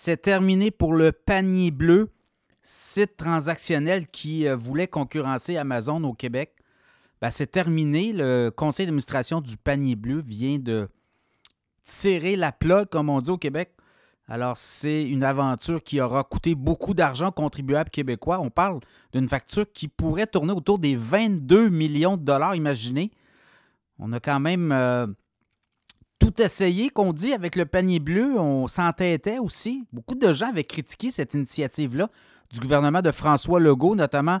C'est terminé pour le panier bleu, site transactionnel qui euh, voulait concurrencer Amazon au Québec. Ben, c'est terminé. Le conseil d'administration du panier bleu vient de tirer la plug, comme on dit au Québec. Alors, c'est une aventure qui aura coûté beaucoup d'argent aux contribuables québécois. On parle d'une facture qui pourrait tourner autour des 22 millions de dollars, imaginez. On a quand même euh, tout essayé, qu'on dit, avec le panier bleu. On s'entêtait aussi. Beaucoup de gens avaient critiqué cette initiative-là du gouvernement de François Legault, notamment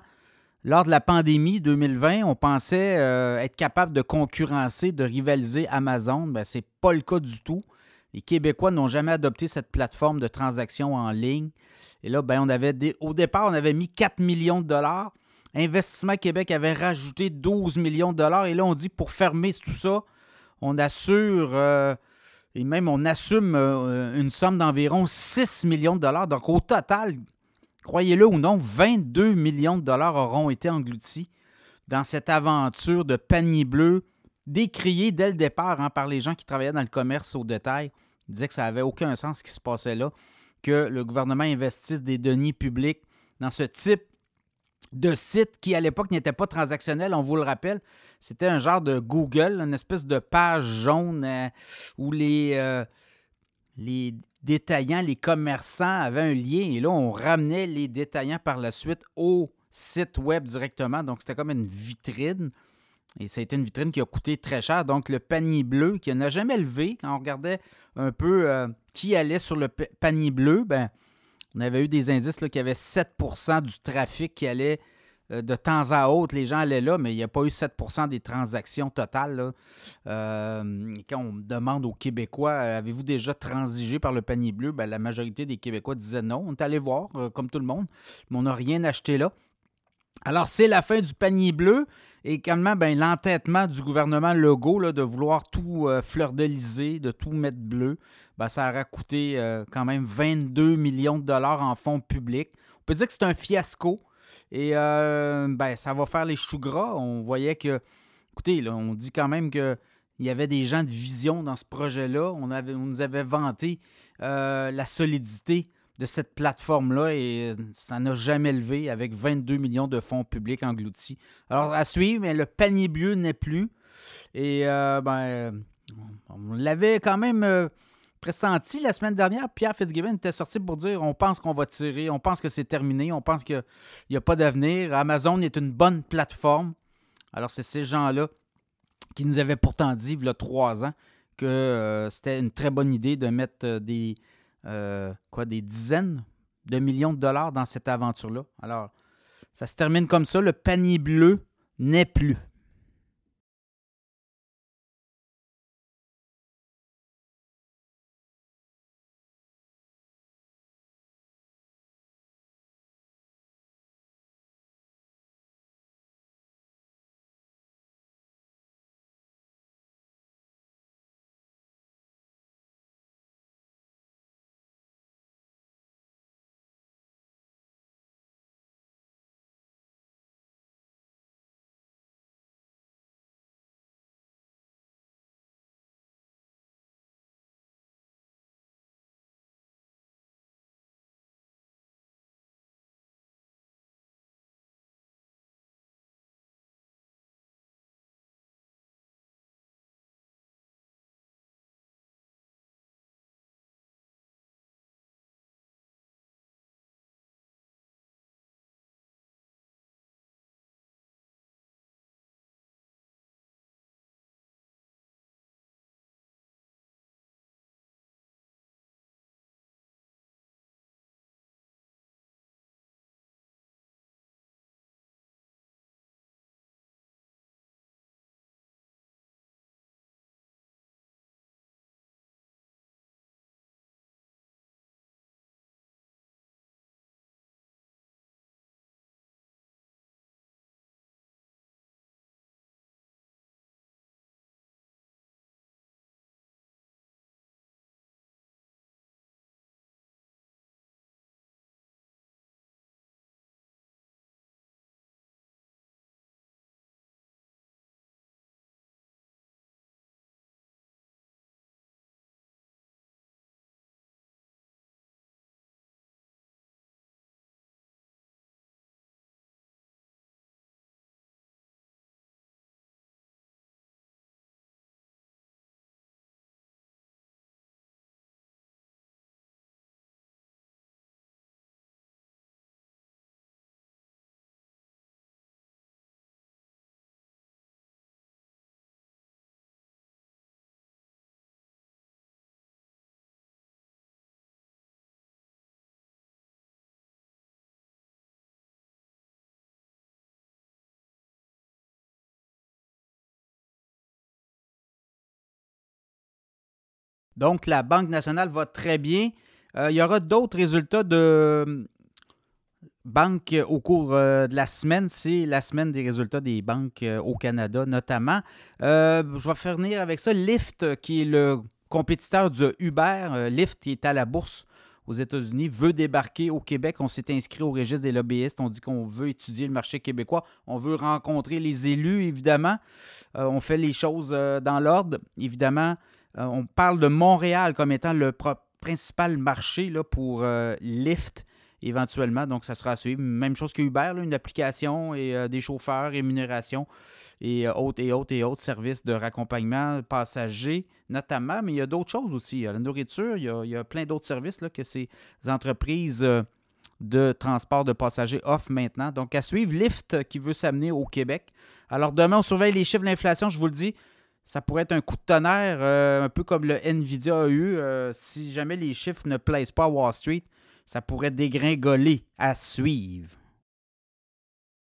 lors de la pandémie 2020. On pensait euh, être capable de concurrencer, de rivaliser Amazon. Ben, Ce n'est pas le cas du tout. Les Québécois n'ont jamais adopté cette plateforme de transaction en ligne. Et là, ben, on avait au départ, on avait mis 4 millions de dollars. Investissement Québec avait rajouté 12 millions de dollars. Et là, on dit pour fermer tout ça, on assure euh, et même on assume euh, une somme d'environ 6 millions de dollars. Donc au total, croyez-le ou non, 22 millions de dollars auront été engloutis dans cette aventure de panier bleu décriée dès le départ hein, par les gens qui travaillaient dans le commerce au détail. Ils disaient que ça n'avait aucun sens ce qui se passait là, que le gouvernement investisse des deniers publics dans ce type de site qui, à l'époque, n'était pas transactionnel, on vous le rappelle. C'était un genre de Google, une espèce de page jaune euh, où les, euh, les détaillants, les commerçants avaient un lien et là, on ramenait les détaillants par la suite au site web directement. Donc, c'était comme une vitrine. Et ça a été une vitrine qui a coûté très cher. Donc, le panier bleu, qui n'a jamais levé, quand on regardait un peu euh, qui allait sur le panier bleu, ben, on avait eu des indices qu'il y avait 7 du trafic qui allait euh, de temps à autre. Les gens allaient là, mais il n'y a pas eu 7% des transactions totales. Euh, quand on demande aux Québécois, euh, avez-vous déjà transigé par le panier bleu? Ben, la majorité des Québécois disaient non. On est allé voir, comme tout le monde, mais on n'a rien acheté là. Alors, c'est la fin du panier bleu et également ben, l'entêtement du gouvernement Legault là, de vouloir tout fleur de tout mettre bleu. Ben, ça aurait coûté euh, quand même 22 millions de dollars en fonds publics. On peut dire que c'est un fiasco. Et euh, ben, ça va faire les choux gras. On voyait que, écoutez, là, on dit quand même qu'il y avait des gens de vision dans ce projet-là. On nous avait vanté euh, la solidité de cette plateforme-là et ça n'a jamais levé avec 22 millions de fonds publics engloutis. Alors, à suivre, mais le panier bleu n'est plus. Et ben, on l'avait quand même pressenti la semaine dernière. Pierre Fitzgibbon était sorti pour dire on pense qu'on va tirer, on pense que c'est terminé, on pense qu'il n'y a, pas d'avenir. Amazon est une bonne plateforme. Alors, c'est ces gens-là qui nous avaient pourtant dit, il y a trois ans, que euh, c'était une très bonne idée de mettre euh, des, euh, quoi, des dizaines de millions de dollars dans cette aventure-là. Alors, ça se termine comme ça. Le panier bleu n'est plus. Donc, la Banque nationale va très bien. il y aura d'autres résultats de banques au cours de la semaine. C'est la semaine des résultats des banques au Canada, notamment. je vais finir avec ça. Lyft, qui est le compétiteur de Uber, Lyft, qui est à la bourse aux États-Unis, veut débarquer au Québec. On s'est inscrit au registre des lobbyistes. On dit qu'on veut étudier le marché québécois. On veut rencontrer les élus, évidemment. Euh, on fait les choses euh, dans l'ordre. Évidemment, euh, on parle de Montréal comme étant le principal marché pour Lyft éventuellement. Donc, ça sera à suivre. Même chose que Uber, une application et des chauffeurs, rémunération et autres et autres et autres services de raccompagnement passagers notamment, mais il y a d'autres choses aussi. La nourriture, il y a, plein d'autres services là, que ces entreprises euh, de transport de passagers offrent maintenant. Donc, à suivre, Lyft qui veut s'amener au Québec. Alors, demain, on surveille les chiffres de l'inflation, je vous le dis. Ça pourrait être un coup de tonnerre, euh, un peu comme le Nvidia a eu. Euh, si jamais les chiffres ne plaisent pas à Wall Street, ça pourrait dégringoler à suivre.